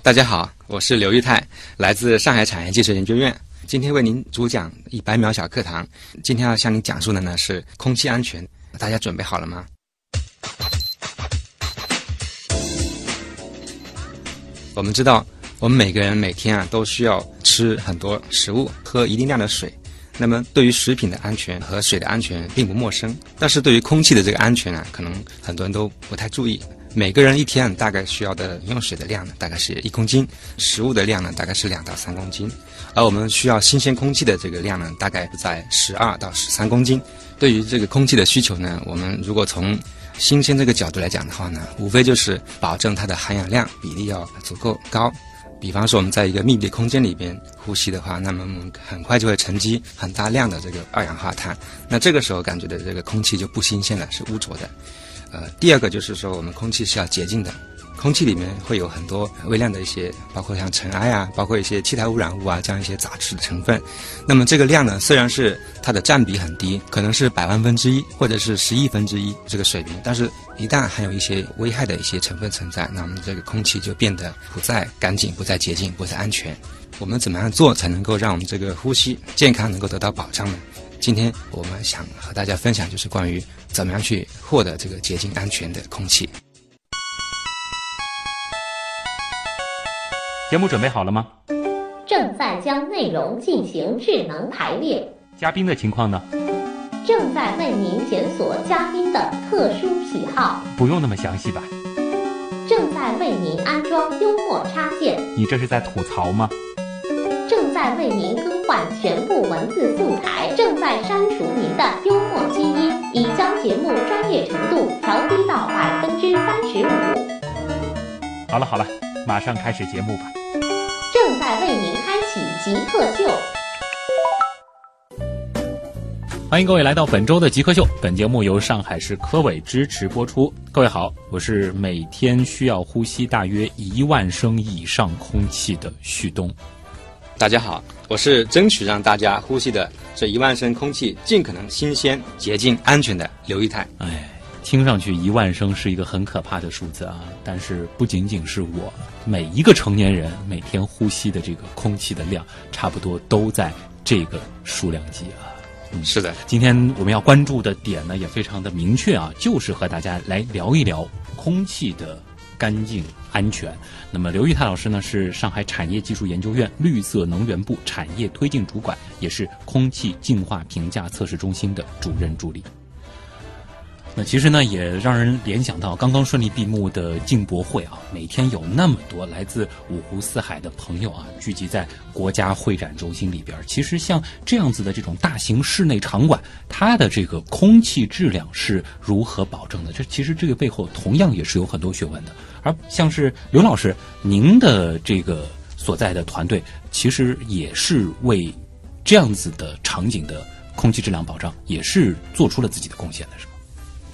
大家好，我是刘玉泰，来自上海产业技术研究院。今天为您主讲一百秒小课堂。今天要向您讲述的呢是空气安全。大家准备好了吗？我们知道，我们每个人每天啊都需要吃很多食物，喝一定量的水。那么，对于食品的安全和水的安全并不陌生，但是对于空气的这个安全啊，可能很多人都不太注意。每个人一天大概需要的饮用水的量呢，大概是一公斤；食物的量呢，大概是两到三公斤。而我们需要新鲜空气的这个量呢，大概在十二到十三公斤。对于这个空气的需求呢，我们如果从新鲜这个角度来讲的话呢，无非就是保证它的含氧量比例要足够高。比方说我们在一个密闭空间里边呼吸的话，那么我们很快就会沉积很大量的这个二氧化碳。那这个时候感觉的这个空气就不新鲜了，是污浊的。呃，第二个就是说，我们空气是要洁净的，空气里面会有很多微量的一些，包括像尘埃啊，包括一些气态污染物啊，这样一些杂质的成分。那么这个量呢，虽然是它的占比很低，可能是百万分之一或者是十亿分之一这个水平，但是一旦含有一些危害的一些成分存在，那么这个空气就变得不再干净、不再洁净、不再安全。我们怎么样做才能够让我们这个呼吸健康能够得到保障呢？今天我们想和大家分享，就是关于怎么样去获得这个洁净安全的空气。节目准备好了吗？正在将内容进行智能排列。嘉宾的情况呢？正在为您检索嘉宾的特殊喜好。不用那么详细吧？正在为您安装幽默插件。你这是在吐槽吗？正在为您更换全部文字素材，正在删除您的幽默基因，已将节目专业程度调低到百分之三十五。好了好了，马上开始节目吧。正在为您开启极客秀。欢迎各位来到本周的极客秀。本节目由上海市科委支持播出。各位好，我是每天需要呼吸大约一万升以上空气的旭东。大家好，我是争取让大家呼吸的这一万升空气尽可能新鲜、洁净、安全的刘一泰。哎，听上去一万升是一个很可怕的数字啊！但是不仅仅是我，每一个成年人每天呼吸的这个空气的量，差不多都在这个数量级啊。嗯，是的。今天我们要关注的点呢，也非常的明确啊，就是和大家来聊一聊空气的。干净安全。那么，刘玉泰老师呢，是上海产业技术研究院绿色能源部产业推进主管，也是空气净化评价测试中心的主任助理。那其实呢，也让人联想到刚刚顺利闭幕的进博会啊，每天有那么多来自五湖四海的朋友啊，聚集在国家会展中心里边。其实像这样子的这种大型室内场馆，它的这个空气质量是如何保证的？这其实这个背后同样也是有很多学问的。而像是刘老师，您的这个所在的团队，其实也是为这样子的场景的空气质量保障，也是做出了自己的贡献的，是吗？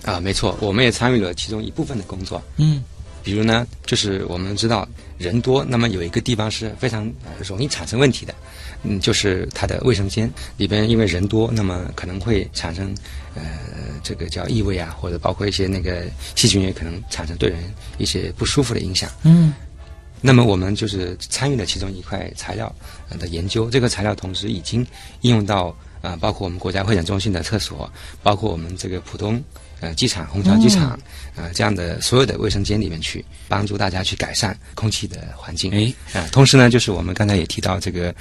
啊，没错，我们也参与了其中一部分的工作。嗯，比如呢，就是我们知道人多，那么有一个地方是非常容易产生问题的，嗯，就是它的卫生间里边，因为人多，那么可能会产生呃这个叫异味啊，或者包括一些那个细菌也可能产生对人一些不舒服的影响。嗯，那么我们就是参与了其中一块材料的研究，这个材料同时已经应用到啊，包括我们国家会展中心的厕所，包括我们这个浦东。呃，机场虹桥机场，呃，这样的所有的卫生间里面去帮助大家去改善空气的环境。哎，啊，同时呢，就是我们刚才也提到这个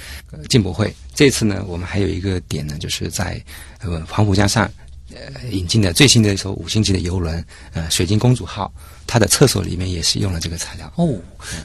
进博会，这次呢，我们还有一个点呢，就是在呃黄浦江上呃引进的最新的一艘五星级的游轮，呃，水晶公主号。它的厕所里面也是用了这个材料哦。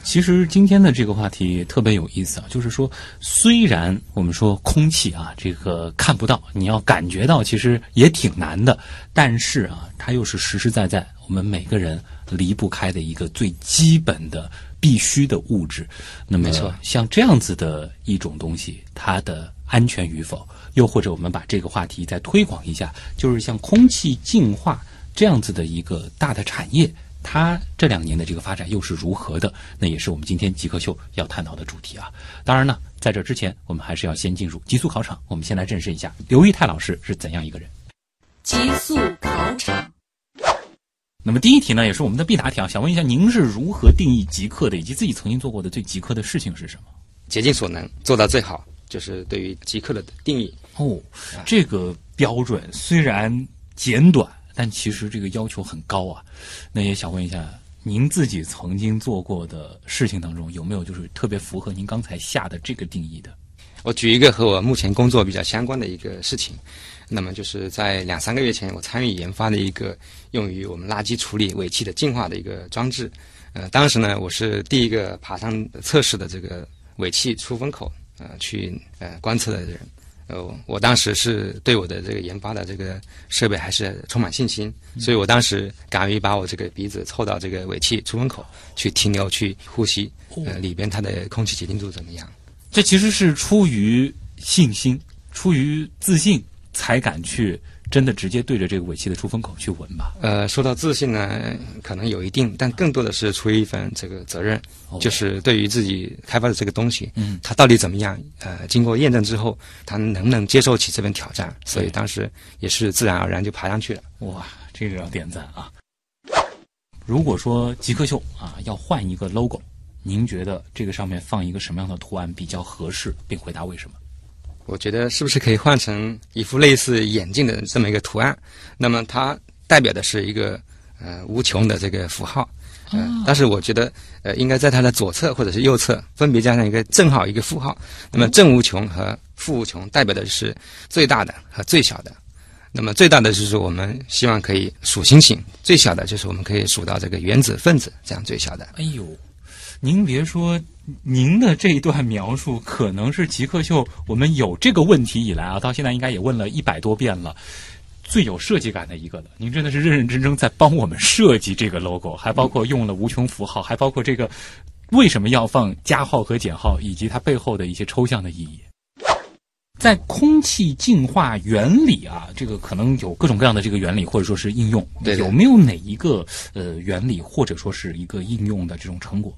其实今天的这个话题特别有意思啊，就是说，虽然我们说空气啊，这个看不到，你要感觉到，其实也挺难的。但是啊，它又是实实在在我们每个人离不开的一个最基本的必须的物质。那么，像这样子的一种东西，它的安全与否，又或者我们把这个话题再推广一下，就是像空气净化这样子的一个大的产业。它这两年的这个发展又是如何的？那也是我们今天极客秀要探讨的主题啊。当然呢，在这之前，我们还是要先进入极速考场。我们先来认识一下刘玉泰老师是怎样一个人。极速考场，那么第一题呢，也是我们的必答题啊，想问一下，您是如何定义极客的，以及自己曾经做过的最极客的事情是什么？竭尽所能做到最好，就是对于极客的定义。哦，这个标准虽然简短，但其实这个要求很高啊。那也想问一下，您自己曾经做过的事情当中，有没有就是特别符合您刚才下的这个定义的？我举一个和我目前工作比较相关的一个事情，那么就是在两三个月前，我参与研发的一个用于我们垃圾处理尾气的净化的一个装置。呃，当时呢，我是第一个爬上测试的这个尾气出风口，呃，去呃观测的人。呃，我当时是对我的这个研发的这个设备还是充满信心，所以我当时敢于把我这个鼻子凑到这个尾气出风口去停留去呼吸，呃，里边它的空气洁净度怎么样？这其实是出于信心，出于自信，才敢去真的直接对着这个尾气的出风口去闻吧。呃，说到自信呢，可能有一定，但更多的是出于一份这个责任，就是对于自己开发的这个东西，嗯，它到底怎么样？呃，经过验证之后，它能不能接受起这份挑战？所以当时也是自然而然就爬上去了。哇，这个要点赞啊！如果说极客秀啊要换一个 logo。您觉得这个上面放一个什么样的图案比较合适？并回答为什么？我觉得是不是可以换成一副类似眼镜的这么一个图案？那么它代表的是一个呃无穷的这个符号。嗯，但是我觉得呃应该在它的左侧或者是右侧分别加上一个正号一个负号。那么正无穷和负无穷代表的是最大的和最小的。那么最大的就是我们希望可以数星星，最小的就是我们可以数到这个原子分子这样最小的。哎呦。您别说，您的这一段描述可能是极客秀我们有这个问题以来啊，到现在应该也问了一百多遍了，最有设计感的一个了。您真的是认认真真在帮我们设计这个 logo，还包括用了无穷符号，还包括这个为什么要放加号和减号，以及它背后的一些抽象的意义。在空气净化原理啊，这个可能有各种各样的这个原理，或者说是应用，有没有哪一个呃原理，或者说是一个应用的这种成果？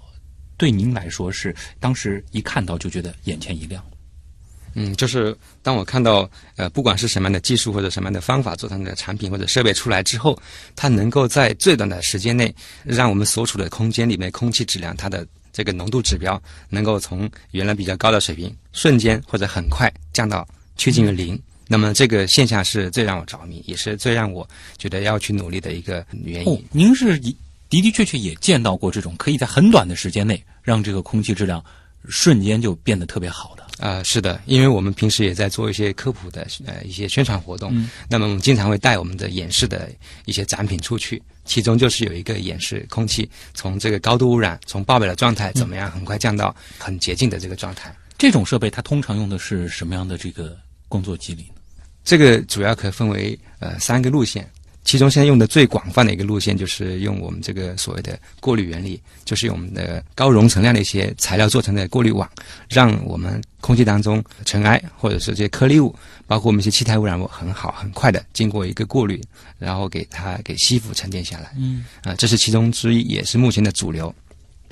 对您来说是当时一看到就觉得眼前一亮，嗯，就是当我看到呃，不管是什么样的技术或者什么样的方法做成的产品或者设备出来之后，它能够在最短的时间内，让我们所处的空间里面空气质量它的这个浓度指标能够从原来比较高的水平瞬间或者很快降到趋近于零，那么这个现象是最让我着迷，也是最让我觉得要去努力的一个原因。您是的的确确也见到过这种可以在很短的时间内。让这个空气质量瞬间就变得特别好的啊，是的，因为我们平时也在做一些科普的呃一些宣传活动，那么我们经常会带我们的演示的一些展品出去，其中就是有一个演示空气从这个高度污染从爆表的状态怎么样很快降到很洁净的这个状态。这种设备它通常用的是什么样的这个工作机理呢？这个主要可分为呃三个路线。其中现在用的最广泛的一个路线，就是用我们这个所谓的过滤原理，就是用我们的高容层量的一些材料做成的过滤网，让我们空气当中尘埃或者是这些颗粒物，包括我们一些气态污染物，很好很快的经过一个过滤，然后给它给吸附沉淀下来。嗯，啊，这是其中之一，也是目前的主流。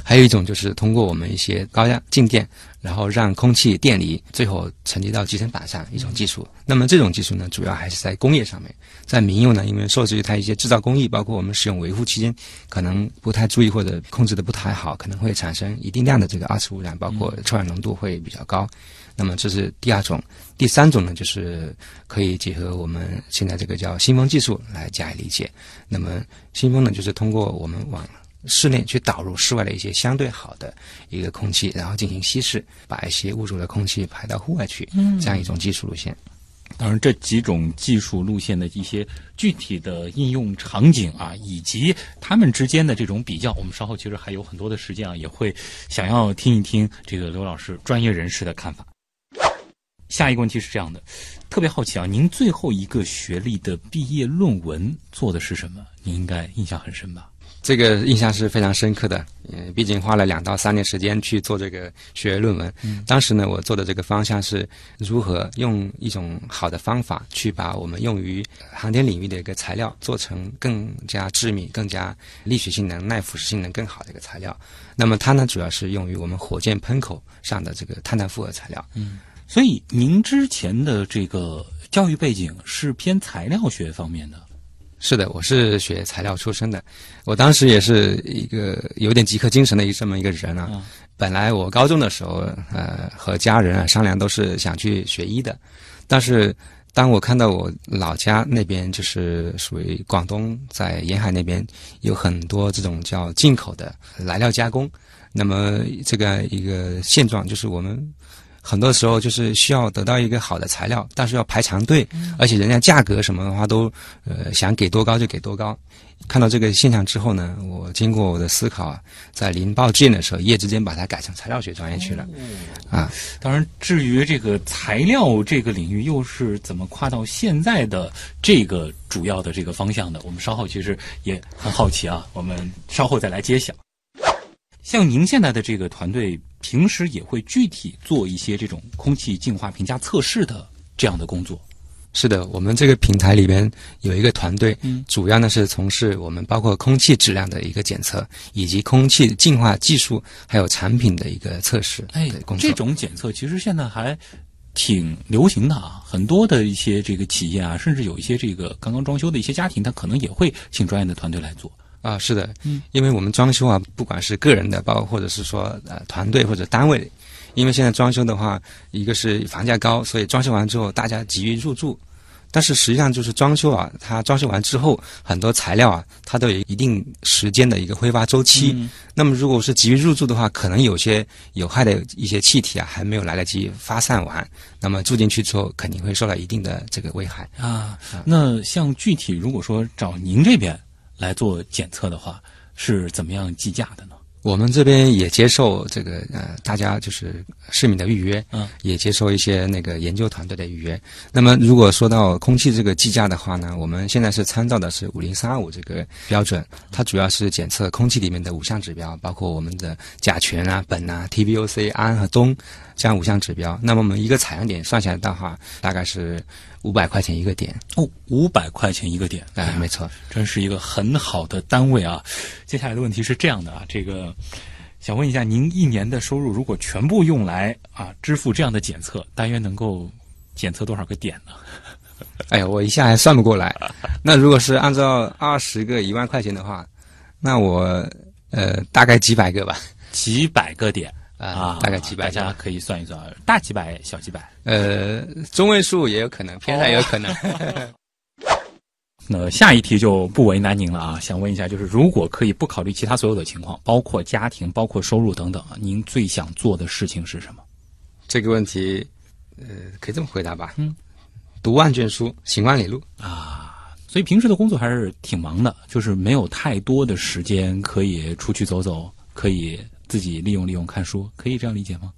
还有一种就是通过我们一些高压静电，然后让空气电离，最后沉积到集成板上一种技术。那么这种技术呢，主要还是在工业上面，在民用呢，因为受制于它一些制造工艺，包括我们使用维护期间可能不太注意或者控制的不太好，可能会产生一定量的这个二次污染，包括臭氧浓度会比较高。那么这是第二种，第三种呢，就是可以结合我们现在这个叫新风技术来加以理解。那么新风呢，就是通过我们往室内去导入室外的一些相对好的一个空气，然后进行稀释，把一些污浊的空气排到户外去，这样一种技术路线。当然，这几种技术路线的一些具体的应用场景啊，以及他们之间的这种比较，我们稍后其实还有很多的时间啊，也会想要听一听这个刘老师专业人士的看法。下一个问题是这样的，特别好奇啊，您最后一个学历的毕业论文做的是什么？您应该印象很深吧？这个印象是非常深刻的，嗯，毕竟花了两到三年时间去做这个学位论文。当时呢，我做的这个方向是如何用一种好的方法去把我们用于航天领域的一个材料做成更加致密、更加力学性能、耐腐蚀性能更好的一个材料。那么它呢，主要是用于我们火箭喷口上的这个碳碳复合材料。嗯，所以您之前的这个教育背景是偏材料学方面的。是的，我是学材料出身的，我当时也是一个有点极客精神的一这么一个人啊。嗯本来我高中的时候，呃，和家人啊商量都是想去学医的，但是当我看到我老家那边就是属于广东，在沿海那边有很多这种叫进口的来料加工，那么这个一个现状就是我们。很多时候就是需要得到一个好的材料，但是要排长队，而且人家价格什么的话都，呃，想给多高就给多高。看到这个现象之后呢，我经过我的思考啊，在临报志愿的时候，一夜之间把它改成材料学专业去了。啊，当然，至于这个材料这个领域又是怎么跨到现在的这个主要的这个方向的，我们稍后其实也很好奇啊，我们稍后再来揭晓。像您现在的这个团队，平时也会具体做一些这种空气净化评价测试的这样的工作。是的，我们这个平台里边有一个团队，嗯主要呢是从事我们包括空气质量的一个检测，以及空气净化技术，还有产品的一个测试哎。这种检测其实现在还挺流行的啊，很多的一些这个企业啊，甚至有一些这个刚刚装修的一些家庭，他可能也会请专业的团队来做。啊，是的，嗯，因为我们装修啊，不管是个人的，包括或者是说呃团队或者单位，因为现在装修的话，一个是房价高，所以装修完之后大家急于入住，但是实际上就是装修啊，它装修完之后，很多材料啊，它都有一定时间的一个挥发周期。嗯那么如果是急于入住的话，可能有些有害的一些气体啊，还没有来得及发散完，那么住进去之后，肯定会受到一定的这个危害。啊，那像具体如果说找您这边来做检测的话，是怎么样计价的呢？我们这边也接受这个呃，大家就是市民的预约，嗯，也接受一些那个研究团队的预约。那么如果说到空气这个计价的话呢，我们现在是参照的是五零三二五这个标准，它主要是检测空气里面的五项指标，包括我们的甲醛啊、苯啊、TVOC、氨和氡这样五项指标。那么我们一个采样点算下来的话，大概是五百块钱一个点。哦，五百块钱一个点，哎、没错。真是一个很好的单位啊！接下来的问题是这样的啊，这个想问一下，您一年的收入如果全部用来啊支付这样的检测，大约能够检测多少个点呢？哎呀，我一下还算不过来。那如果是按照二十个一万块钱的话，那我呃大概几百个吧。几百个点啊啊，大概几百大家可以算一算，大几百、小几百。呃，中位数也有可能，偏上也有可能。那下一题就不为难您了啊，想问一下，就是如果可以不考虑其他所有的情况，包括家庭、包括收入等等啊，您最想做的事情是什么？这个问题，呃，可以这么回答吧。嗯，读万卷书，行万里路啊。所以平时的工作还是挺忙的，就是没有太多的时间可以出去走走，可以自己利用利用看书，可以这样理解吗？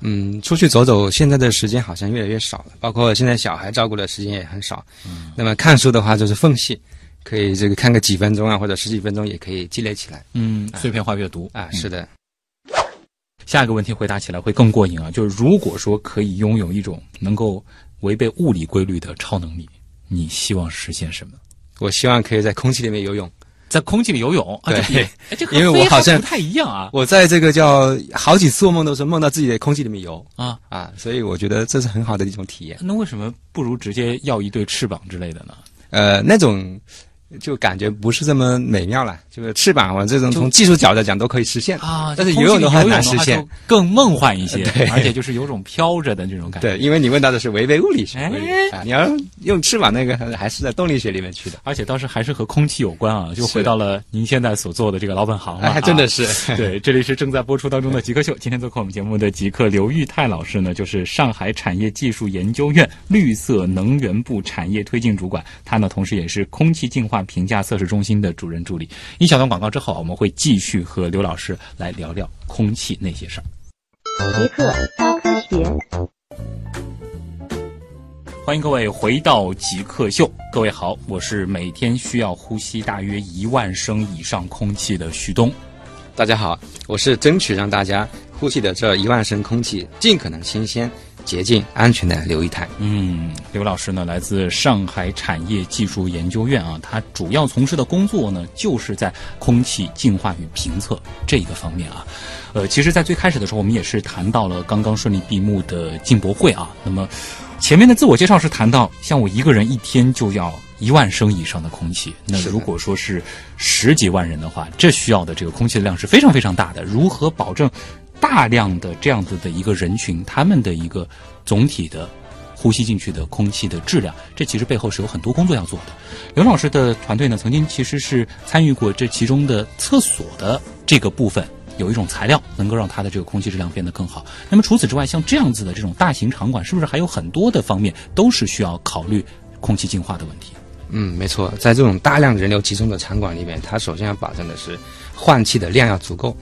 嗯，出去走走，现在的时间好像越来越少了，包括现在小孩照顾的时间也很少。嗯，那么看书的话就是缝隙，可以这个看个几分钟啊，或者十几分钟也可以积累起来嗯，碎片化阅读啊。是的，下一个问题回答起来会更过瘾啊！就是如果说可以拥有一种能够违背物理规律的超能力，你希望实现什么？我希望可以在空气里面游泳。在空气里游泳啊？对 因为我好像不太一样啊我在这个叫好几次做梦都是梦到自己在空气里面游啊！啊，所以我觉得这是很好的一种体验。那为什么不如直接要一对翅膀之类的呢？呃，那种就感觉不是这么美妙了。就是翅膀啊，这种从技术角度来讲都可以实现啊，但是游泳的话难实现。更梦幻一些，对而且就是有种飘着的这种感觉。对，因为你问到的是违背物理学你要用翅膀那个还还是在动力学里面去的。而且当时还是和空气有关啊，就回到了您现在所做的这个老本行了、哎，真的啊。是。对，这里是正在播出当中的极客秀。今天做客我们节目的极客刘玉泰老师呢，就是上海产业技术研究院绿色能源部产业推进主管，他呢同时也是空气净化评价测试中心的主任助理。一小段广告之后，我们会继续和刘老师来聊聊空气那些事儿。极客高科学。欢迎各位回到极客秀。各位好，我是每天需要呼吸大约一万升以上空气的徐东。大家好，我是争取让大家呼吸的这一万升空气尽可能新鲜、洁净、安全的刘一台。嗯，刘老师呢，来自上海产业技术研究院啊，他主要从事的工作呢，就是在空气净化与评测这一个方面啊。呃，其实，在最开始的时候，我们也是谈到了刚刚顺利闭幕的进博会啊。那么，前面的自我介绍是谈到，像我一个人一天就要一万升以上的空气，那如果说是十几万人的话，这需要的这个空气的量是非常非常大的。如何保证大量的这样子的一个人群，他们的一个总体的呼吸进去的空气的质量，这其实背后是有很多工作要做的。刘老师的团队呢，曾经其实是参与过这其中的厕所的这个部分。有一种材料能够让它的这个空气质量变得更好。那么除此之外，像这样子的这种大型场馆，是不是还有很多的方面都是需要考虑空气净化的问题？嗯，没错，在这种大量人流集中的场馆里面，它首先要保证的是换气的量要足够。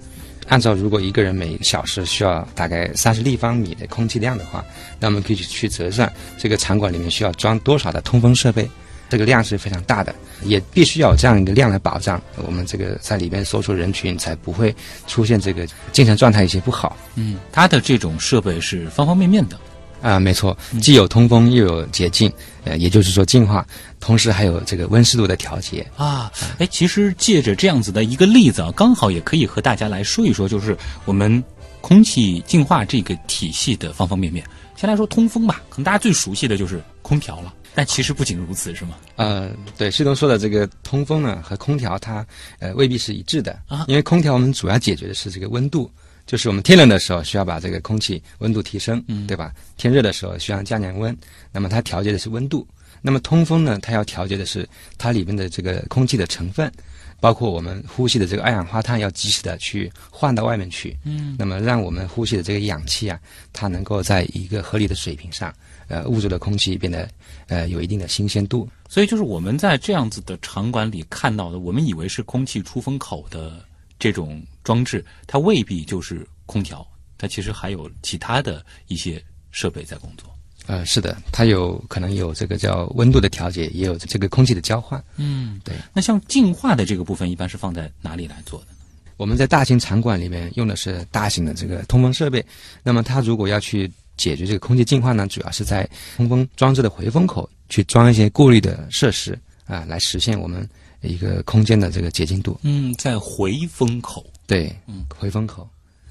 按照如果一个人每小时需要大概三十立方米的空气量的话，那我们可以去折算这个场馆里面需要装多少的通风设备。这个量是非常大的，也必须要有这样一个量来保障我们这个在里边搜索人群才不会出现这个精神状态一些不好。嗯，它的这种设备是方方面面的。啊，没错，既有通风又有洁净，呃，也就是说净化，同时还有这个温湿度的调节。啊，哎，其实借着这样子的一个例子啊，刚好也可以和大家来说一说，就是我们空气净化这个体系的方方面面。先来说通风吧，可能大家最熟悉的就是空调了，但其实不仅如此，是吗？呃，对，旭东说的这个通风呢和空调它呃未必是一致的啊因为空调我们主要解决的是这个温度，就是我们天冷的时候需要把这个空气温度提升，嗯对吧？天热的时候需要降降温，那么它调节的是温度。那么通风呢，它要调节的是它里面的这个空气的成分，包括我们呼吸的这个二氧化碳要及时的去换到外面去，嗯，那么让我们呼吸的这个氧气啊，它能够在一个合理的水平上，呃，物质的空气变得呃有一定的新鲜度。所以就是我们在这样子的场馆里看到的，我们以为是空气出风口的这种装置，它未必就是空调，它其实还有其他的一些设备在工作。呃，是的，它有可能有这个叫温度的调节，也有这个空气的交换。嗯，对。那像净化的这个部分，一般是放在哪里来做的呢？我们在大型场馆里面用的是大型的这个通风设备，那么它如果要去解决这个空气净化呢，主要是在通风装置的回风口去装一些过滤的设施啊，来实现我们一个空间的这个洁净度。嗯，在回风口，对，嗯，回风口，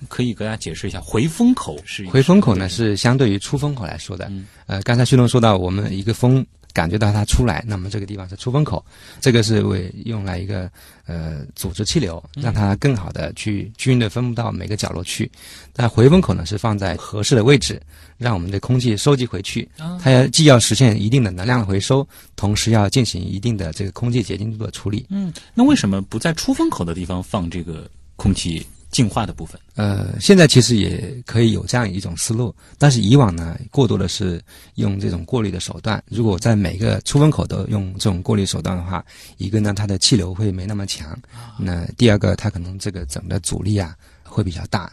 可以给大家解释一下，回风口是回风口呢是相对于出风口来说的。嗯呃，刚才旭东说到，我们一个风感觉到它出来，那么这个地方是出风口，这个是为用来一个呃组织气流，让它更好的去均匀的分布到每个角落去。那回风口呢是放在合适的位置，让我们的空气收集回去。啊它要既要实现一定的能量的回收，同时要进行一定的这个空气洁净度的处理。嗯，那为什么不在出风口的地方放这个空气净化的部分？呃，现在其实也可以有这样一种思路，但是以往呢，过多的是用这种过滤的手段。如果在每个出风口都用这种过滤手段的话，一个呢，它的气流会没那么强；那第二个，它可能这个整个阻力啊会比较大。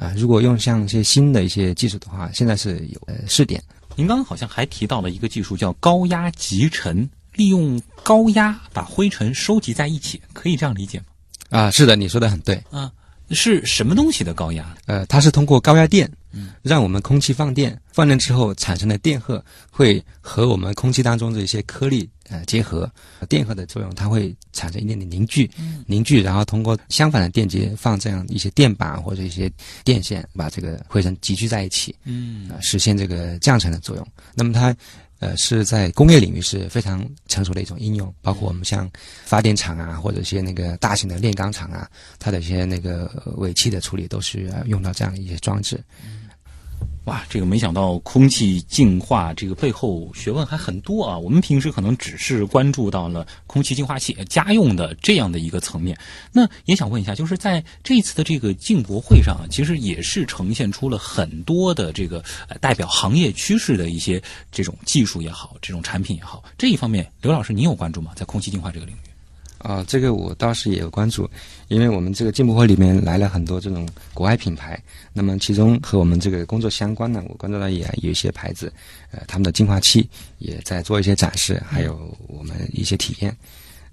啊、如果用像一些新的一些技术的话，现在是有呃试点。您刚刚好像还提到了一个技术，叫高压集尘，利用高压把灰尘收集在一起，可以这样理解吗？啊，是的，你说的很对。啊，是什么东西的高压？呃，它是通过高压电，嗯，让我们空气放电，放电之后产生的电荷会和我们空气当中的一些颗粒呃结合，电荷的作用它会产生一定的凝聚，凝聚，然后通过相反的电极放这样一些电板或者一些电线，把这个灰尘集聚在一起，嗯啊、实现这个降尘的作用。那么它。呃，是在工业领域是非常成熟的一种应用，包括我们像发电厂啊，或者一些那个大型的炼钢厂啊，它的一些那个呃尾气的处理都是用到这样的一些装置。哇，这个没想到空气净化这个背后学问还很多啊！我们平时可能只是关注到了空气净化器家用的这样的一个层面。那也想问一下，就是在这一次的这个进博会上，其实也是呈现出了很多的这个代表行业趋势的一些这种技术也好，这种产品也好，这一方面，刘老师你有关注吗？在空气净化这个领域？啊、这个我倒是也有关注，因为我们这个进博会里面来了很多这种国外品牌，那么其中和我们这个工作相关的，我关注到也有一些牌子，呃，他们的净化器也在做一些展示，还有我们一些体验。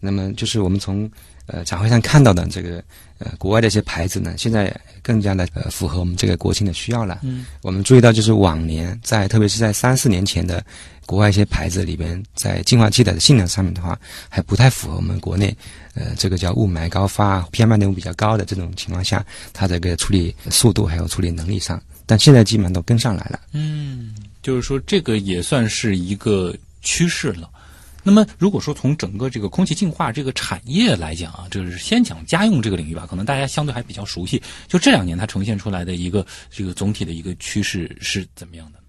那么就是我们从呃展会上看到的这个呃国外的一些牌子呢，现在更加的呃符合我们这个国情的需要了。嗯，我们注意到就是往年在特别是在三四年前的国外一些牌子里边，在净化器的性能上面的话，还不太符合我们国内呃这个叫雾霾高发、PM 二点五比较高的这种情况下，它这个处理速度还有处理能力上，但现在基本上都跟上来了。嗯，就是说这个也算是一个趋势了。那么，如果说从整个这个空气净化这个产业来讲啊，就是先讲家用这个领域吧，可能大家相对还比较熟悉。就这两年它呈现出来的一个这个总体的一个趋势是怎么样的？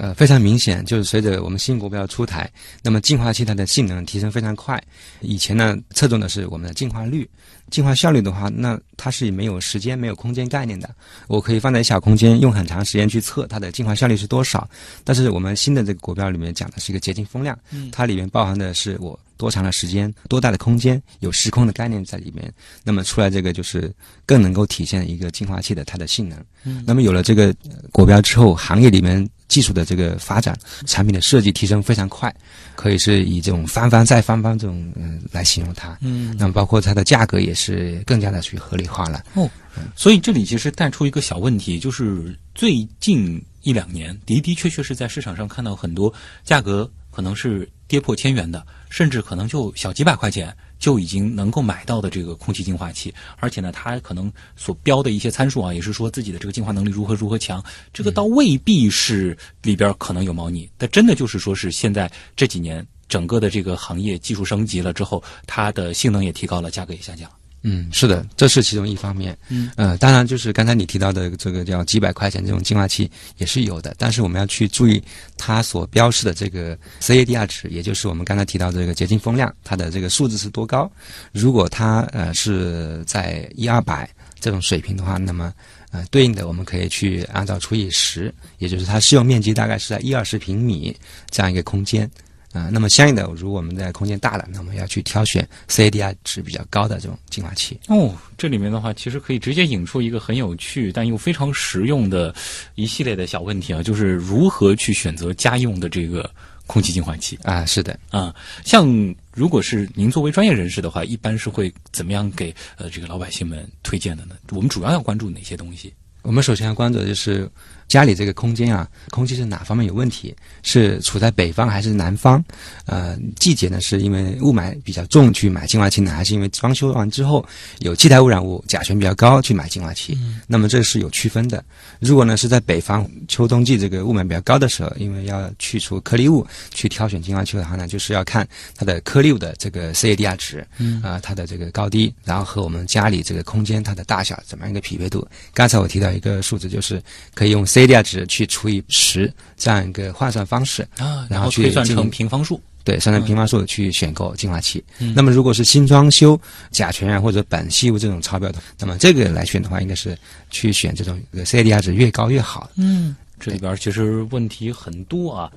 呃，非常明显，就是随着我们新国标出台，那么净化器它的性能提升非常快。以前呢，侧重的是我们的净化率、净化效率的话，那它是没有时间、没有空间概念的。我可以放在小空间，用很长时间去测它的净化效率是多少。但是我们新的这个国标里面讲的是一个洁净风量，它里面包含的是我多长的时间、多大的空间，有时空的概念在里面。那么出来这个就是更能够体现一个净化器的它的性能。嗯，那么有了这个呃国标之后，行业里面。技术的这个发展，产品的设计提升非常快，可以是以这种翻番再翻番这种嗯来形容它。嗯，那么包括它的价格也是更加的去合理化了。哦，所以这里其实带出一个小问题，就是最近一两年的的确确是在市场上看到很多价格可能是跌破千元的，甚至可能就小几百块钱就已经能够买到的这个空气净化器，而且呢，它可能所标的一些参数啊，也是说自己的这个净化能力如何如何强，这个倒未必是里边可能有猫腻，但真的就是说是现在这几年整个的这个行业技术升级了之后，它的性能也提高了，价格也下降了。嗯，是的，这是其中一方面。嗯，呃，当然就是刚才你提到的这个叫几百块钱这种净化器也是有的，但是我们要去注意它所标示的这个 CADR 值，也就是我们刚才提到的这个洁净风量，它的这个数字是多高。如果它呃是在一二百这种水平的话，那么呃对应的我们可以去按照除以十，也就是它适用面积大概是在一二十平米这样一个空间。啊、那么相应的，如果我们在空间大了，那么要去挑选 CADR 值比较高的这种净化器。哦，这里面的话，其实可以直接引出一个很有趣但又非常实用的一系列的小问题啊，就是如何去选择家用的这个空气净化器啊，是的，啊。像如果是您作为专业人士的话，一般是会怎么样给呃这个老百姓们推荐的呢？我们主要要关注哪些东西？我们首先要关注的就是家里这个空间啊，空气是哪方面有问题？是处在北方还是南方？呃，季节呢，是因为雾霾比较重去买净化器呢，还是因为装修完之后有气态污染物、甲醛比较高去买净化器？那么这是有区分的。如果呢是在北方秋冬季这个雾霾比较高的时候，因为要去除颗粒物去挑选净化器的话呢，就是要看它的颗粒物的这个 CADR 值，嗯啊、它的这个高低，然后和我们家里这个空间它的大小怎么样一个匹配度。刚才我提到一个数值，就是可以用 CADR 值去除以十这样一个换算方式，啊，然后去推算成平方数。对，算成平方数去选购净化器。嗯那么如果是新装修甲醛啊或者苯系物这种超标的，那么这个来选的话，应该是去选这种呃 CADR 值越高越好。嗯，这里边其实问题很多啊。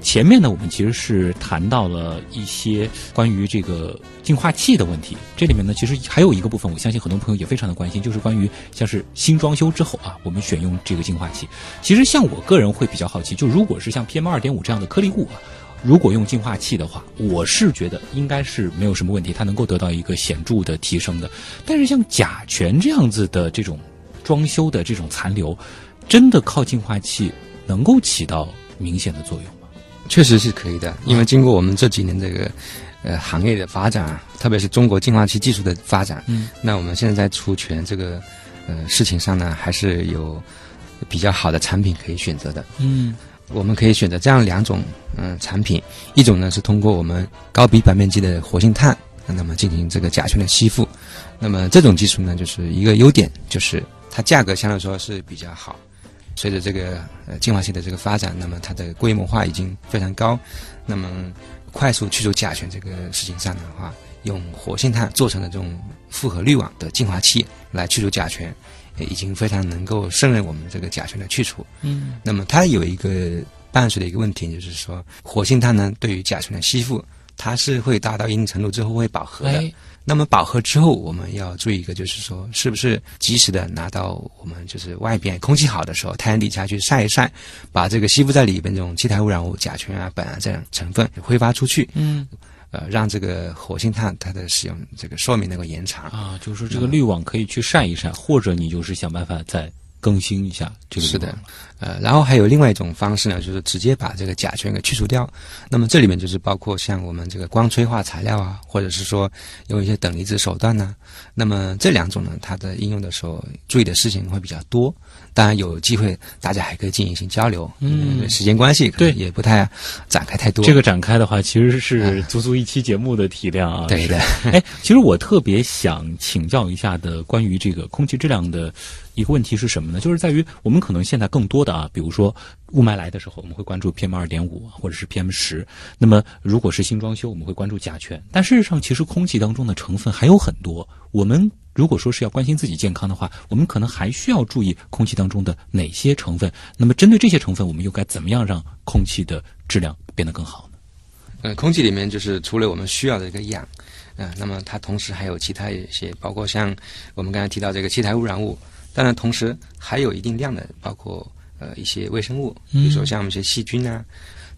前面呢，我们其实是谈到了一些关于这个净化器的问题。这里面呢，其实还有一个部分，我相信很多朋友也非常的关心，就是关于像是新装修之后啊，我们选用这个净化器。其实像我个人会比较好奇，就如果是像 PM 二点五这样的颗粒物啊。如果用净化器的话，我是觉得应该是没有什么问题，它能够得到一个显著的提升的。但是像甲醛这样子的这种装修的这种残留，真的靠净化器能够起到明显的作用吗？确实是可以的，因为经过我们这几年这个呃行业的发展啊，特别是中国净化器技术的发展，嗯，那我们现在在除醛这个呃事情上呢，还是有比较好的产品可以选择的。嗯我们可以选择这样两种嗯、呃产品，一种呢是通过我们高比板面积的活性炭，那么进行这个甲醛的吸附。那么这种技术呢，就是一个优点，就是它价格相对来说是比较好。随着这个呃净化器的这个发展，那么它的规模化已经非常高。那么快速去除甲醛这个事情上的话，用活性炭做成的这种复合滤网的净化器来去除甲醛，呃已经非常能够胜任我们这个甲醛的去除。嗯那么它有一个伴随的一个问题，就是说活性炭呢对于甲醛的吸附，它是会达到一定程度之后会饱和的。哎那么饱和之后，我们要注意一个，就是说是不是及时的拿到我们就是外边空气好的时候，太阳底下去晒一晒，把这个吸附在里边这种气态污染物、甲醛啊、苯啊这样成分挥发出去。嗯呃让这个活性炭它的使用这个寿命能够延长。啊，就是说这个滤网可以去晒一晒，或者你就是想办法再更新一下这个是的。呃，然后还有另外一种方式呢，就是直接把这个甲醛给去除掉。那么这里面就是包括像我们这个光催化材料啊，或者是说用一些等离子手段呢、那么这两种呢，它的应用的时候注意的事情会比较多。当然有机会大家还可以进行交流。嗯时间关系对也不太展开太多。这个展开的话，其实是足足一期节目的体量啊。是对的。哎，其实我特别想请教一下的关于这个空气质量的一个问题是什么呢？就是在于我们可能现在更多的啊，比如说雾霾来的时候，我们会关注 PM 二点五或者是 PM 十。那么如果是新装修，我们会关注甲醛。但事实上，其实空气当中的成分还有很多。我们如果说是要关心自己健康的话，我们可能还需要注意空气当中的哪些成分。那么针对这些成分，我们又该怎么样让空气的质量变得更好呢？呃，空气里面就是除了我们需要的一个氧，呃，那么它同时还有其他一些，包括像我们刚才提到这个气态污染物，当然同时还有一定量的，包括呃一些微生物，比如说像我们一些细菌啊，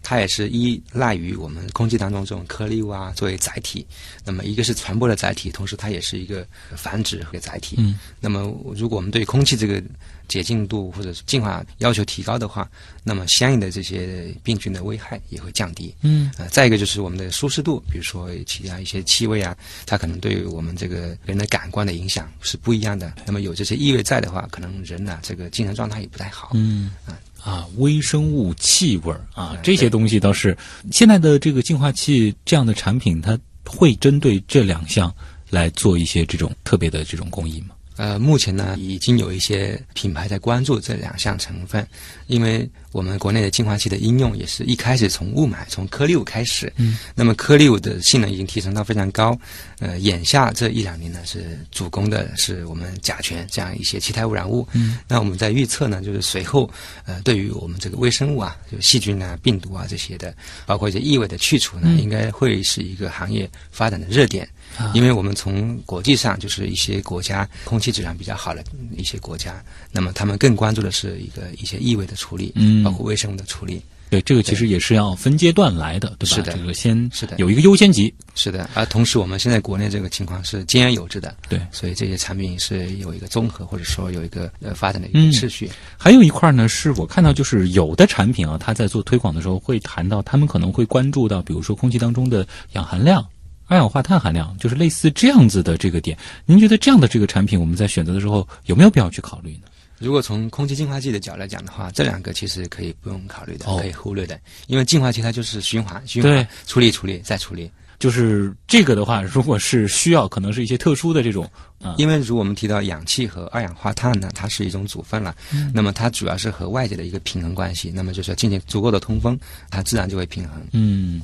它也是依赖于我们空气当中这种颗粒物啊作为载体。那么一个是传播的载体，同时它也是一个繁殖和载体。嗯，那么如果我们对空气这个洁净度或者是净化要求提高的话，那么相应的这些病菌的危害也会降低。嗯呃，再一个就是我们的舒适度，比如说其他一些气味啊，它可能对于我们这个人的感官的影响是不一样的。那么有这些异味在的话，可能人呢、这个精神状态也不太好。嗯啊，微生物、气味啊，嗯这些东西倒是现在的这个净化器这样的产品，它会针对这两项来做一些这种特别的这种工艺吗？呃，目前呢，已经有一些品牌在关注这两项成分，因为我们国内的净化器的应用也是一开始从雾霾、从颗粒物开始，嗯，那么颗粒物的性能已经提升到非常高，呃，眼下这一两年呢是主攻的是我们甲醛这样一些气态污染物，嗯，那我们在预测呢，就是随后呃，对于我们这个微生物啊，就细菌啊、病毒啊这些的，包括一些异味的去除呢，嗯应该会是一个行业发展的热点。因为我们从国际上就是一些国家空气质量比较好的一些国家，那么他们更关注的是一个一些异味的处理，嗯包括微生物的处理。对，这个其实也是要分阶段来的，对吧？是的这个先是的有一个优先级。是的，而同时我们现在国内这个情况是兼而有之的，对所以这些产品是有一个综合或者说有一个呃发展的一嗯个秩序。还有一块呢，是我看到就是有的产品啊，它在做推广的时候会谈到，他们可能会关注到，比如说空气当中的氧含量。二氧化碳含量就是类似这样子的这个点，您觉得这样的这个产品，我们在选择的时候有没有必要去考虑呢？如果从空气净化器的角度来讲的话，这两个其实可以不用考虑的，哦可以忽略的，因为净化器它就是循环、循环、处理、处理再处理。就是这个的话，如果是需要，可能是一些特殊的这种啊，因为如果我们提到氧气和二氧化碳呢，它是一种组分了，那么它主要是和外界的一个平衡关系，那么就是要进行足够的通风，它自然就会平衡。嗯，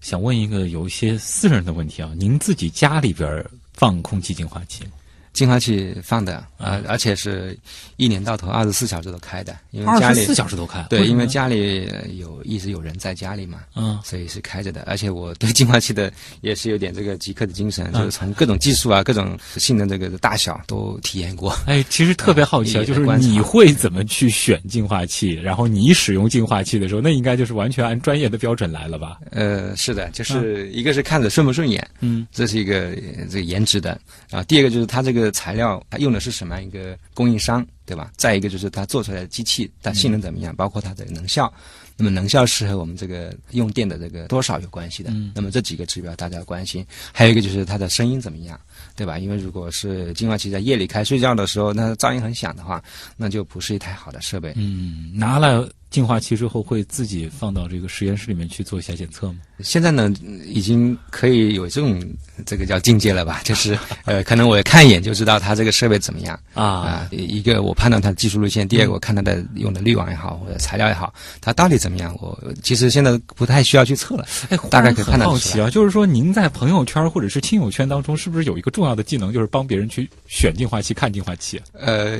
想问一个有一些私人的问题啊，您自己家里边儿放空气净化器吗？净化器放的，啊，而且是一年到头二十四小时都开的，因为家里二十四小时都开？对，因为家家里呃有一直有人在家里嘛，嗯所以是开着的。而且我对净化器的也是有点这个极客的精神，嗯就是从各种技术啊、各种性能这个大小都体验过。哎，其实特别好奇 就是你会怎么去选净化器？然后你使用净化器的时候，那应该就是完全按专业的标准来了吧？呃，是的，就是一个是看着顺不顺眼，嗯，这是一个呃这个颜值的啊。第二个就是它这个材料它用的是什么样一个供应商，对吧？再一个就是它做出来的机器它性能怎么样，包括它的能效。那么能效是和我们这个用电的这个多少有关系的。嗯那么这几个指标大家要关心。还有一个就是它的声音怎么样，对吧？因为如果是净化器在夜里开睡觉的时候，那噪音很响的话，那就不是一台好的设备。嗯，拿了净化器之后，会自己放到这个实验室里面去做一下检测吗？现在呢，已经可以有这种这个叫境界了吧？就是呃，可能我看一眼就知道它这个设备怎么样啊，啊。一个我判断它的技术路线，第二个我看它的用的滤网也好或者材料也好，它到底怎么样？我其实现在不太需要去测了。哎，大概可以判断好奇啊，就是说您在朋友圈或者是亲友圈当中，是不是有一个重要的技能，就是帮别人去选净化器、看净化器？呃，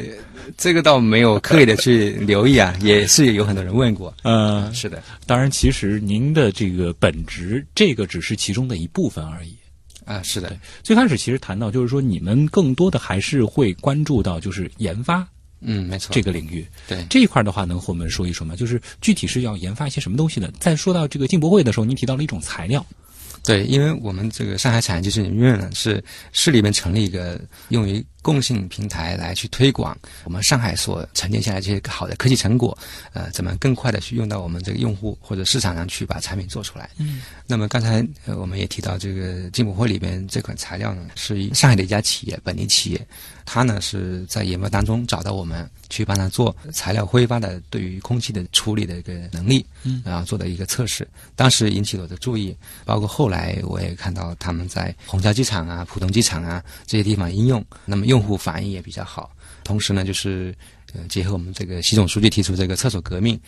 这个倒没有刻意的去留意啊，也是有很多人问过。嗯，是的当然，其实您的这个本职，这个只是其中的一部分而已。啊，是的，最开始其实谈到，就是说你们更多的还是会关注到就是研发嗯，没错，这个领域。对。这一块的话，能和我们说一说吗？就是具体是要研发一些什么东西呢？在说到这个进博会的时候，您提到了一种材料，对，因为我们这个上海产业技术研究院呢，是市里面成立一个用于共性平台来去推广我们上海所沉淀下来这些好的科技成果，呃，怎么更快的去用到我们这个用户或者市场上去把产品做出来。嗯，那么刚才呃我们也提到这个进博会里边这款材料呢，是上海的一家企业，本地企业，它呢是在研发当中找到我们去帮他做材料挥发的对于空气的处理的一个能力，嗯。然后做的一个测试，当时引起了我的注意，包括后来我也看到他们在虹桥机场啊、浦东机场啊这些地方应用，那么用户反应也比较好。同时呢，就是呃结合我们这个习总书记提出这个厕所革命，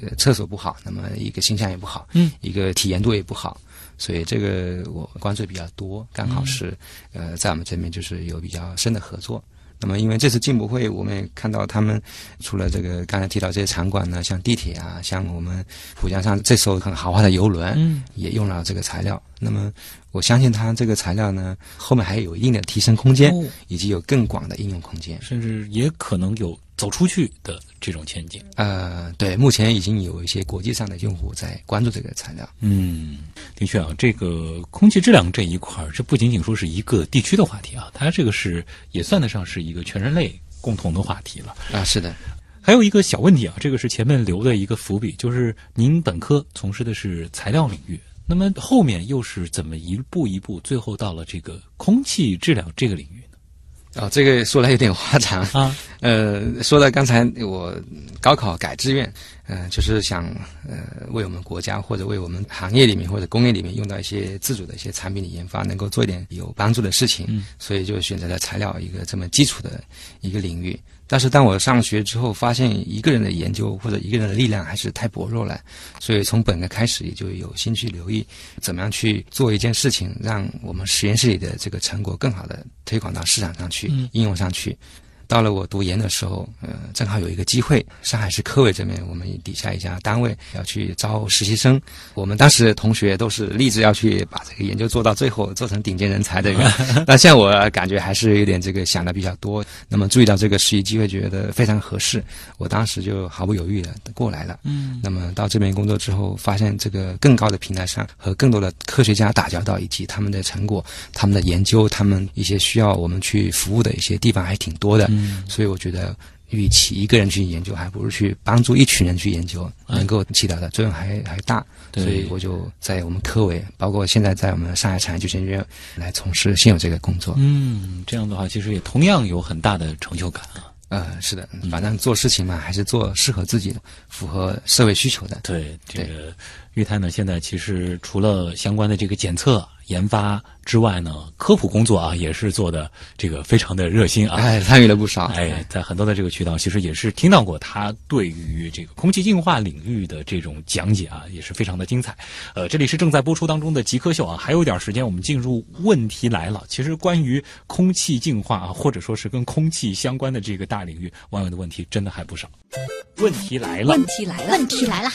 呃厕所不好，那么一个形象也不好，嗯，一个体验度也不好，所以这个我关注比较多，刚好是、呃在我们这边就是有比较深的合作。那么，因为这次进博会，我们也看到他们除了这个刚才提到这些场馆呢，像地铁啊，像我们浦江上这艘很豪华的游轮，嗯，也用了这个材料。那么，我相信它这个材料呢，后面还有一定的提升空间，哦以及有更广的应用空间。甚至也可能有走出去的这种前景。呃，对，目前已经有一些国际上的用户在关注这个材料。嗯，的确啊，这个空气质量这一块儿，这不仅仅说是一个地区的话题啊，它这个是也算得上是一个全人类共同的话题了。啊，是的，还有一个小问题啊，这个是前面留的一个伏笔，就是您本科从事的是材料领域，那么后面又是怎么一步一步，最后到了这个空气质量这个领域哦，这个说来有点话长。呢？啊，呃，说到刚才我高考改志愿，呃，就是想呃为我们国家或者为我们行业里面或者工业里面用到一些自主的一些产品的研发，能够做一点有帮助的事情，嗯所以就选择了材料一个这么基础的一个领域。但是当我上学之后，发现一个人的研究或者一个人的力量还是太薄弱了，所以从本科开始也就有心去留意怎么样去做一件事情，让我们实验室里的这个成果更好的推广到市场上去，嗯应用上去。到了我读研的时候，呃，正好有一个机会，上海市科委这边我们底下一家单位要去招实习生，我们当时同学都是立志要去把这个研究做到最后，做成顶尖人才这个。但像我感觉还是有点这个想的比较多，那么注意到这个实习机会，觉得非常合适，我当时就毫不犹豫的过来了。嗯，那么到这边工作之后，发现这个更高的平台上和更多的科学家打交道，以及他们的成果、他们的研究、他们一些需要我们去服务的一些地方还挺多的。嗯所以我觉得，与其一个人去研究，还不如去帮助一群人去研究，哎能够起到的作用还还大。对所以我就在我们科委，包括现在在我们上海产业技术研究院来从事现有这个工作。嗯，这样的话，其实也同样有很大的成就感啊。呃，是的，反正做事情嘛，还是做适合自己的、符合社会需求的。对，这个玉泰呢，现在其实除了相关的这个检测、研发之外呢，科普工作啊也是做的这个非常的热心啊。哎，参与了不少。哎，在很多的这个渠道，其实也是听到过他对于这个空气净化领域的这种讲解啊，也是非常的精彩。呃，这里是正在播出当中的极客秀啊，还有一点时间，我们进入问题来了。其实关于空气净化啊，或者说是跟空气相关的这个大领域，网友的问题真的还不少。问题来了问，题来了，问题来了，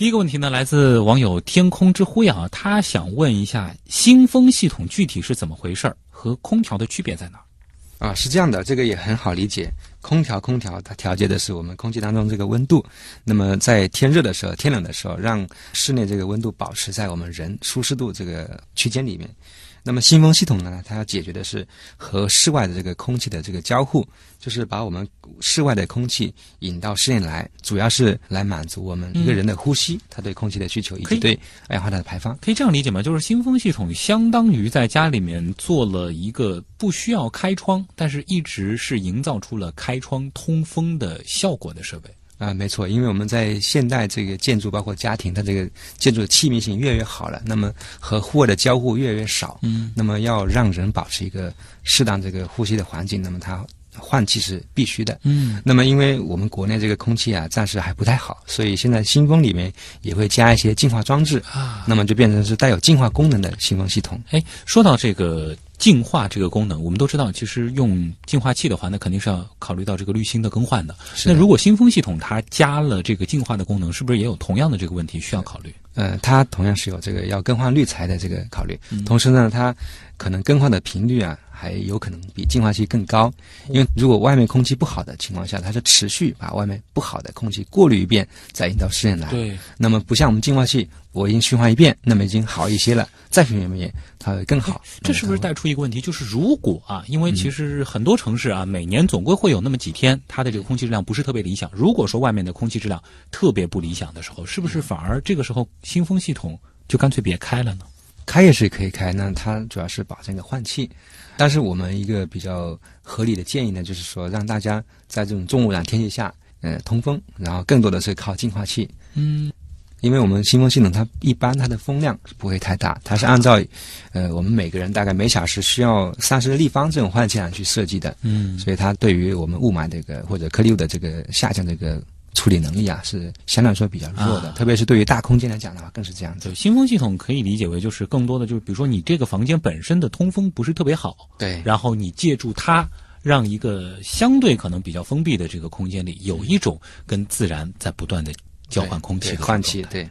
第一个问题呢，来自网友天空之灰啊，他想问一下新风系统具体是怎么回事儿，和空调的区别在哪儿？啊，是这样的，这个也很好理解。空调，空调它调节的是我们空气当中这个温度。那么在天热的时候、天冷的时候，让室内这个温度保持在我们人舒适度这个区间里面。那么新风系统呢，它要解决的是和室外的这个空气的这个交互，就是把我们室外的空气引到室内来，主要是来满足我们一个人的呼吸，它对空气的需求以及对二氧化碳的排放。可以这样理解吗？就是新风系统相当于在家里面做了一个不需要开窗，但是一直是营造出了开窗通风的效果的设备。啊，没错，因为我们在现代这个建筑，包括家庭，它这个建筑的气密性越来越好了，那么和户外的交互越来越少，嗯，那么要让人保持一个适当这个呼吸的环境，那么它换气是必须的。嗯，那么因为我们国内这个空气啊暂时还不太好，所以现在新风里面也会加一些净化装置，啊，那么就变成是带有净化功能的新风系统。哎，说到这个净化这个功能，我们都知道，其实用净化器的话，那肯定是要考虑到这个滤芯的更换的那如果新风系统它加了这个净化的功能，是不是也有同样的这个问题需要考虑？呃，它同样是有这个要更换滤材的这个考虑，同时呢，它可能更换的频率啊，还有可能比净化器更高，因为如果外面空气不好的情况下，它是持续把外面不好的空气过滤一遍，再引到室内来。对，那么不像我们净化器我已经循环一遍，那么已经好一些了，再循环一遍，它会更好。这是不是带出一个问题？就是如果啊，因为其实很多城市啊，每年总归会有那么几天，它的这个空气质量不是特别理想。如果说外面的空气质量特别不理想的时候，是不是反而这个时候新风系统就干脆别开了呢？开也是可以开，那它主要是保证一个换气。但是我们一个比较合理的建议呢，就是说让大家在这种重污染天气下，呃，通风，然后更多的是靠净化器。嗯。因为我们新风系统它一般它的风量不会太大，它是按照，呃，我们每个人大概每小时需要三十立方这种换气量去设计的，嗯，所以它对于我们雾霾这个或者颗粒物的这个下降这个处理能力啊，是相对来说比较弱的，特别是对于大空间来讲的话，更是这样子。新风系统可以理解为就是更多的就是，比如说你这个房间本身的通风不是特别好，对，然后你借助它，让一个相对可能比较封闭的这个空间里有一种跟自然在不断的。交换空气、换气，对。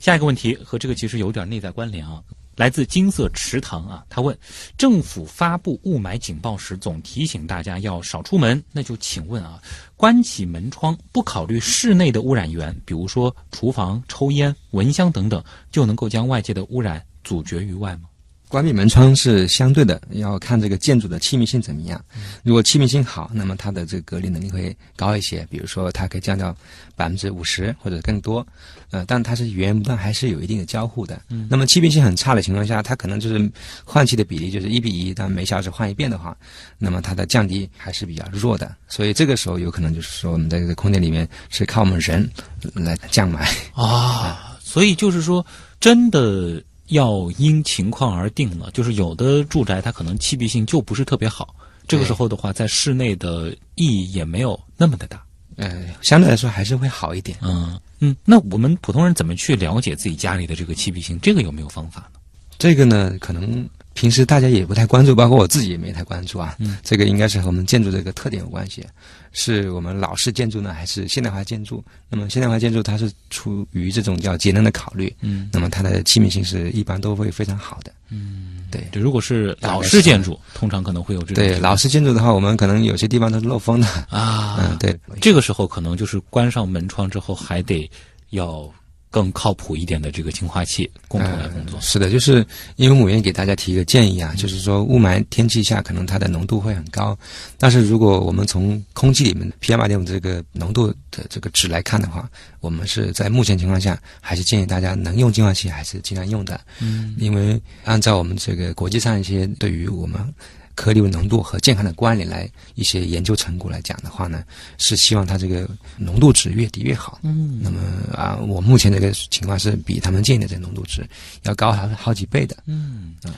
下一个问题和这个其实有点内在关联啊，来自金色池塘啊，他问：政府发布雾霾警报时，总提醒大家要少出门，那就请问啊，关起门窗，不考虑室内的污染源，比如说厨房、抽烟、蚊香等等，就能够将外界的污染阻绝于外吗？关闭门窗是相对的，要看这个建筑的气密性怎么样。如果气密性好，那么它的这个隔离能力会高一些。比如说，它可以降到百分之五十或者更多。呃，但它是源源不断，还是有一定的交互的。那么气密性很差的情况下，它可能就是换气的比例就是一比一，但每小时换一遍的话，那么它的降低还是比较弱的。所以这个时候有可能就是说，我们在这个空间里面是靠我们人来降 霾啊。所以就是说，真的。要因情况而定了，就是有的住宅它可能气密性就不是特别好，这个时候的话，在室内的意义也没有那么的大，呃，相对来说还是会好一点。嗯嗯，那我们普通人怎么去了解自己家里的这个气密性？这个有没有方法呢？这个呢，可能。平时大家也不太关注，包括我自己也没太关注啊。嗯，这个应该是和我们建筑这个特点有关系，是我们老式建筑呢，还是现代化建筑？那么现代化建筑它是出于这种叫节能的考虑，嗯，那么它的气密性是一般都会非常好的。嗯，对。如果是老式建筑，通常可能会有这种。对老式建筑的话，我们可能有些地方都是漏风的啊。嗯，对。这个时候可能就是关上门窗之后，还得要。更靠谱一点的这个净化器共同来工作。是的，就是因为我愿意给大家提一个建议啊，就是说雾霾天气下可能它的浓度会很高，但是如果我们从空气里面 PM 二点五这个浓度的这个值来看的话，我们是在目前情况下还是建议大家能用净化器还是尽量用的。嗯，因为按照我们这个国际上一些对于我们。颗粒物浓度和健康的关联来一些研究成果来讲的话呢，是希望它这个浓度值越低越好。嗯，那么啊，我目前这个情况是比他们建议的这个浓度值要高好好几倍的。嗯嗯。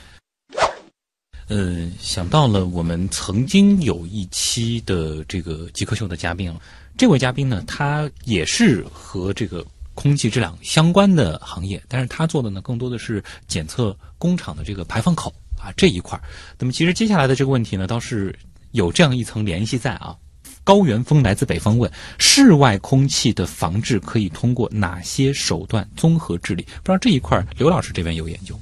呃，想到了我们曾经有一期的这个极客秀的嘉宾啊，这位嘉宾呢，他也是和这个空气质量相关的行业，但是他做的呢，更多的是检测工厂的这个排放口。啊，这一块，那么其实接下来的这个问题呢，倒是有这样一层联系在啊。高原风来自北方问：室外空气的防治可以通过哪些手段综合治理？不知道这一块刘老师这边有研究？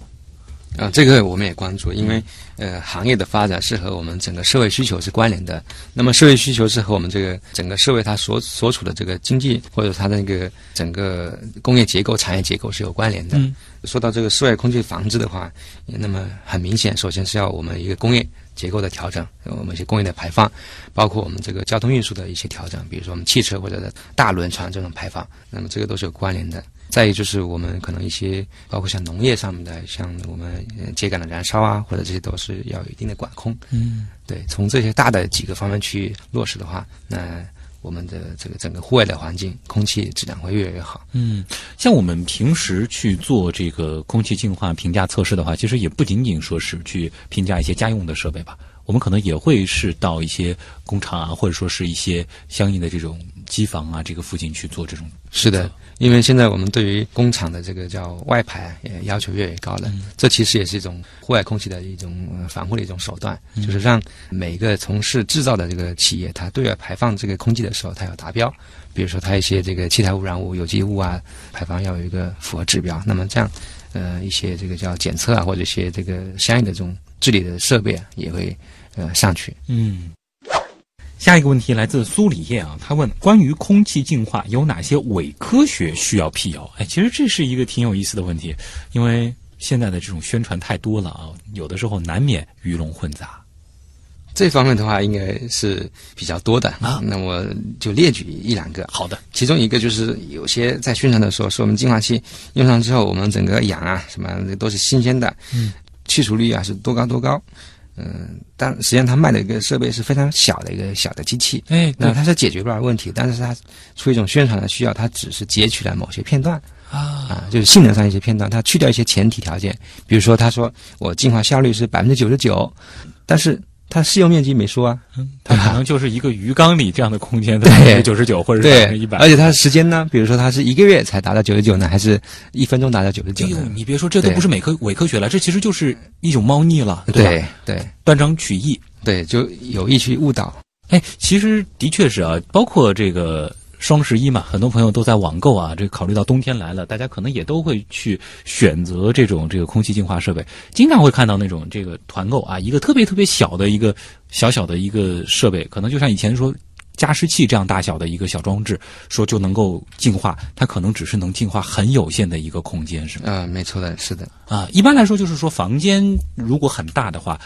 啊，这个我们也关注，因为呃，行业的发展是和我们整个社会需求是关联的。那么社会需求是和我们这个整个社会它所所处的这个经济或者它的那个整个工业结构、产业结构是有关联的。说到这个室外空气防治的话，那么很明显，首先是要我们一个工业结构的调整，我们一些工业的排放，包括我们这个交通运输的一些调整，比如说我们汽车或者大轮船这种排放，那么这个都是有关联的。再一就是我们可能一些包括像农业上面的，像我们秸秆的燃烧啊，或者这些都是要有一定的管控。嗯，对，从这些大的几个方面去落实的话，那我们的这个整个户外的环境空气质量会越来越好。嗯，像我们平时去做这个空气净化评价测试的话，其实也不仅仅说是去评价一些家用的设备吧，我们可能也会是到一些工厂啊，或者说是一些相应的这种机房啊，这个附近去做这种。是的。因为现在我们对于工厂的这个叫外排也要求越来越高了，这其实也是一种户外空气的一种防护的一种手段，就是让每个从事制造的这个企业，它对外排放这个空气的时候，它要达标。比如说，它一些这个气态污染物、有机物啊，排放要有一个符合指标。那么这样，呃，一些这个叫检测啊，或者一些这个相应的这种治理的设备啊，也会呃上去。嗯。下一个问题来自苏里叶啊，他问关于空气净化有哪些伪科学需要辟谣？哎，其实这是一个挺有意思的问题，因为现在的这种宣传太多了啊，有的时候难免鱼龙混杂。这方面的话，应该是比较多的啊那我就列举一两个。好的，其中一个就是有些在宣传的时候说我们净化器用上之后，我们整个氧啊什么都是新鲜的，嗯，去除率啊是多高多高，嗯，但实际上他卖的一个设备是非常小的一个小的机器，哎，那它是解决不了问题，但是它出于一种宣传的需要，它只是截取了某些片段。啊，啊，就是性能上一些片段，它去掉一些前提条件，比如说他说我净化效率是百分之九十九，但是它适用面积没说啊，它可能就是一个鱼缸里这样的空间的对 百分之九十九或者是百对分之一百，而且它的时间呢，比如说它是一个月才达到九十九呢，还是一分钟达到九十九哎呦？，你别说，这都不是伪科伪科学了，这其实就是一种猫腻了，对吧？对对断章取义。对，就有意去误导。哎，其实的确是啊，包括这个双十一嘛，很多朋友都在网购啊。这考虑到冬天来了，大家可能也都会去选择这种这个空气净化设备，经常会看到那种这个团购啊，一个特别特别小的一个小小的一个设备，可能就像以前说。加湿器这样大小的一个小装置，说就能够净化，它可能只是能净化很有限的一个空间，是吗？呃，没错的，是的。啊，一般来说就是说，房间如果很大的话，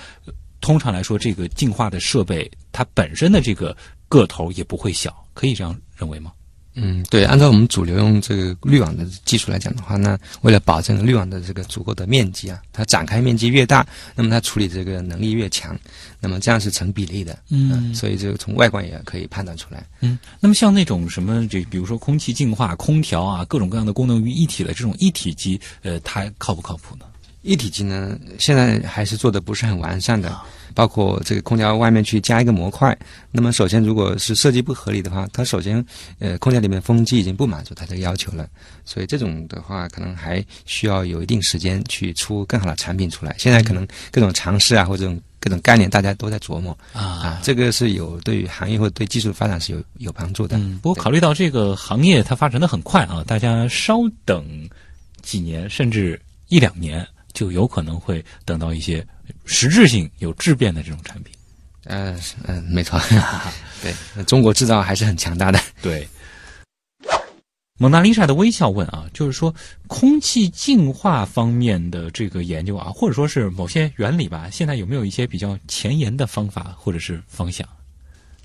通常来说，这个净化的设备它本身的这个个头也不会小，可以这样认为吗？嗯，对，按照我们主流用这个滤网的技术来讲的话，那为了保证滤网的这个足够的面积啊，它展开面积越大，那么它处理这个能力越强，那么这样是成比例的。嗯所以这个从外观也可以判断出来。嗯，那么像那种什么就，比如说空气净化、空调啊，各种各样的功能于一体的这种一体机，呃，它靠不靠谱呢？一体机呢，现在还是做的不是很完善的，包括这个空调外面去加一个模块。那么首先，如果是设计不合理的话，它首先呃空调里面风机已经不满足它这个要求了，所以这种的话可能还需要有一定时间去出更好的产品出来。现在可能各种尝试啊，或者这种各种概念，大家都在琢磨啊，这个是有对于行业或者对技术发展是有有帮助的。嗯，不过考虑到这个行业它发展的很快啊，大家稍等几年甚至一两年，就有可能会等到一些实质性有质变的这种产品。呃，是嗯、没错，对，那中国制造还是很强大的。对。蒙娜丽莎的微笑问啊，就是说空气净化方面的这个研究啊，或者说是某些原理吧，现在有没有一些比较前沿的方法或者是方向？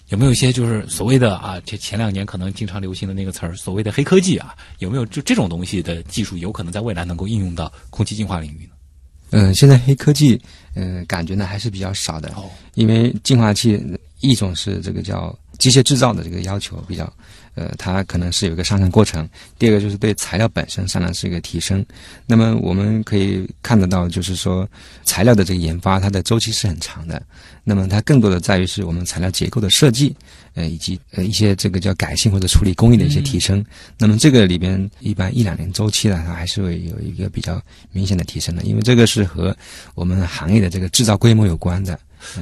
有没有一些就是所谓的啊，这前两年可能经常流行的那个词儿，所谓的黑科技啊，有没有就这种东西的技术，有可能在未来能够应用到空气净化领域呢？嗯、现在黑科技，嗯、感觉呢还是比较少的。哦，因为净化器一种是这个叫机械制造的这个要求比较，呃，它可能是有一个上升过程；第二个就是对材料本身上呢是一个提升。那么我们可以看得到，就是说材料的这个研发，它的周期是很长的。那么它更多的在于是我们材料结构的设计，呃，以及呃一些这个叫改性或者处理工艺的一些提升。那么这个里边一般一两年周期呢，它还是会有一个比较明显的提升的，因为这个是和我们行业的这个制造规模有关的。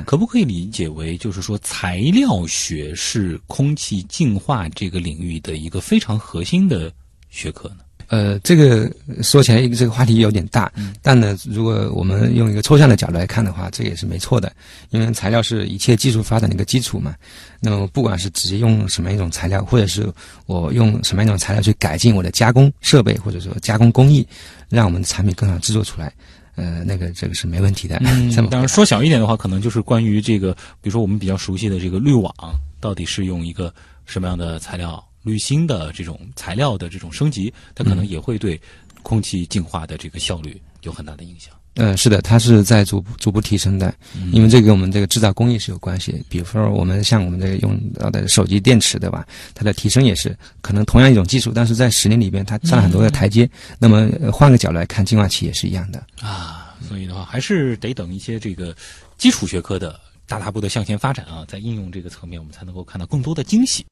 可不可以理解为，就是说材料学是空气净化这个领域的一个非常核心的学科呢？呃，这个说起来这个话题有点大，但呢，如果我们用一个抽象的角度来看的话，这也是没错的，因为材料是一切技术发展的一个基础嘛。那么，不管是直接用什么一种材料，或者是我用什么样一种材料去改进我的加工设备，或者说加工工艺，让我们的产品更好制作出来，呃，那个这个是没问题的。嗯当然说小一点的话，可能就是关于这个，比如说我们比较熟悉的这个滤网，到底是用一个什么样的材料？滤芯的这种材料的这种升级，它可能也会对空气净化的这个效率有很大的影响。呃，是的，它是在逐步逐步提升的，因为这跟我们这个制造工艺是有关系。比如说，我们像我们这个用到的手机电池，对吧？它的提升也是可能同样一种技术，但是在十年里边它上了很多的台阶。那么呃换个角度来看，净化器也是一样的。啊，所以的话，还是得等一些这个基础学科的大踏步的向前发展啊，在应用这个层面，我们才能够看到更多的惊喜。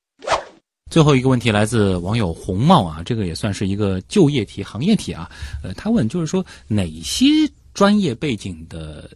最后一个问题来自网友红帽啊，这个也算是一个就业题、行业题啊。呃，他问就是说哪些专业背景的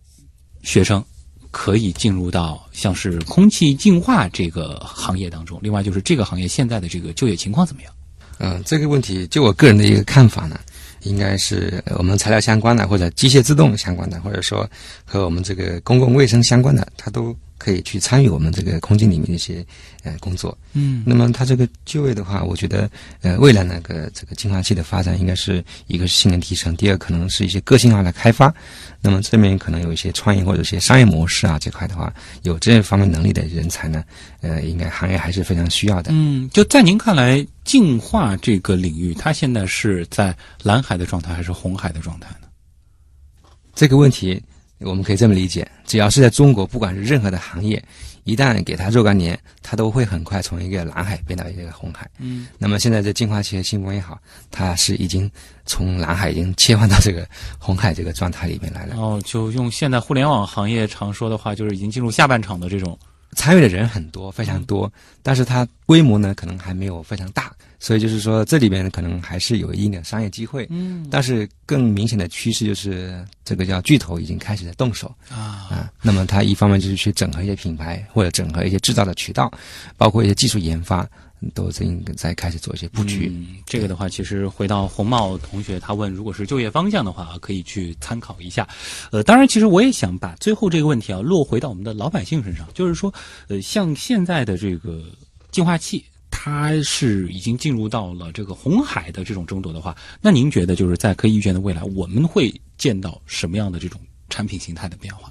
学生可以进入到像是空气净化这个行业当中？另外就是这个行业现在的这个就业情况怎么样？嗯、这个问题就我个人的一个看法呢，应该是我们材料相关的，或者机械自动相关的，或者说和我们这个公共卫生相关的，它都可以去参与我们这个空间里面的一些呃工作。嗯那么它这个就业的话，我觉得呃未来那个这个净化器的发展应该是一个是性能提升，第二可能是一些个性化的开发。那么这边可能有一些创业或者一些商业模式啊这块的话，有这方面能力的人才呢，呃，应该行业还是非常需要的。嗯，就在您看来，净化这个领域，它现在是在蓝海的状态还是红海的状态呢？这个问题我们可以这么理解：只要是在中国，不管是任何的行业，一旦给它若干年，它都会很快从一个蓝海变到一个红海。嗯，那么现在这净化器的新风也好，它是已经从蓝海已经切换到这个红海这个状态里面来了。哦就用现在互联网行业常说的话，就是已经进入下半场的这种。参与的人很多，非常多，但是它规模呢可能还没有非常大，所以就是说这里边可能还是有一定的商业机会。嗯但是更明显的趋势就是这个叫巨头已经开始在动手啊，啊。那么它一方面就是去整合一些品牌，或者整合一些制造的渠道，包括一些技术研发，都在在开始做一些布局。嗯，这个的话，其实回到红帽同学他问，如果是就业方向的话，可以去参考一下。呃，当然，其实我也想把最后这个问题啊落回到我们的老百姓身上，就是说，呃，像现在的这个净化器。它是已经进入到了这个红海的这种争夺的话，那您觉得就是在可以预见的未来，我们会见到什么样的这种产品形态的变化？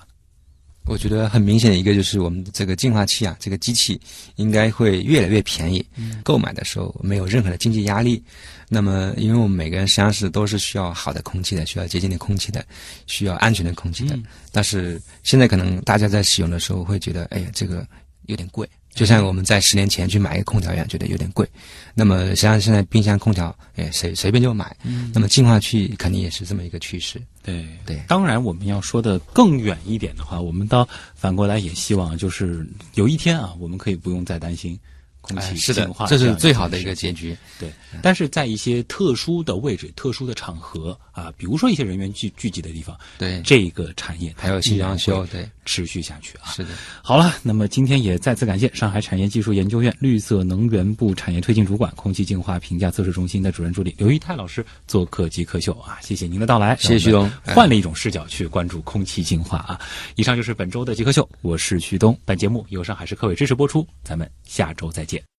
我觉得很明显的一个就是我们的这个净化器啊，这个机器应该会越来越便宜，购买的时候没有任何的经济压力。那么，因为我们每个人实际上是都是需要好的空气的，需要洁净的空气的，需要安全的空气的。但是现在可能大家在使用的时候会觉得，哎呀，这个有点贵。就像我们在十年前去买一个空调一样，觉得有点贵。那么实际上现在冰箱、空调，哎，随随便就买。那么净化器肯定也是这么一个趋势。对对当然我们要说的更远一点的话，我们倒反过来也希望，就是有一天啊，我们可以不用再担心空气哎，是的净化，这是最好的一个结局。对，但是在一些特殊的位置、特殊的场合啊，比如说一些人员聚聚集的地方，对，这个产业还有新装修，对，持续下去啊。是的。好了，那么今天也再次感谢上海产业技术研究院绿色能源部产业推进主管、空气净化评价测试中心的主任助理刘一泰老师做客极客秀啊，谢谢您的到来，谢谢徐东换了一种视角去关注空气净化啊。以上就是本周的极客秀，我是徐东，本节目由上海市科委支持播出，咱们下周再见。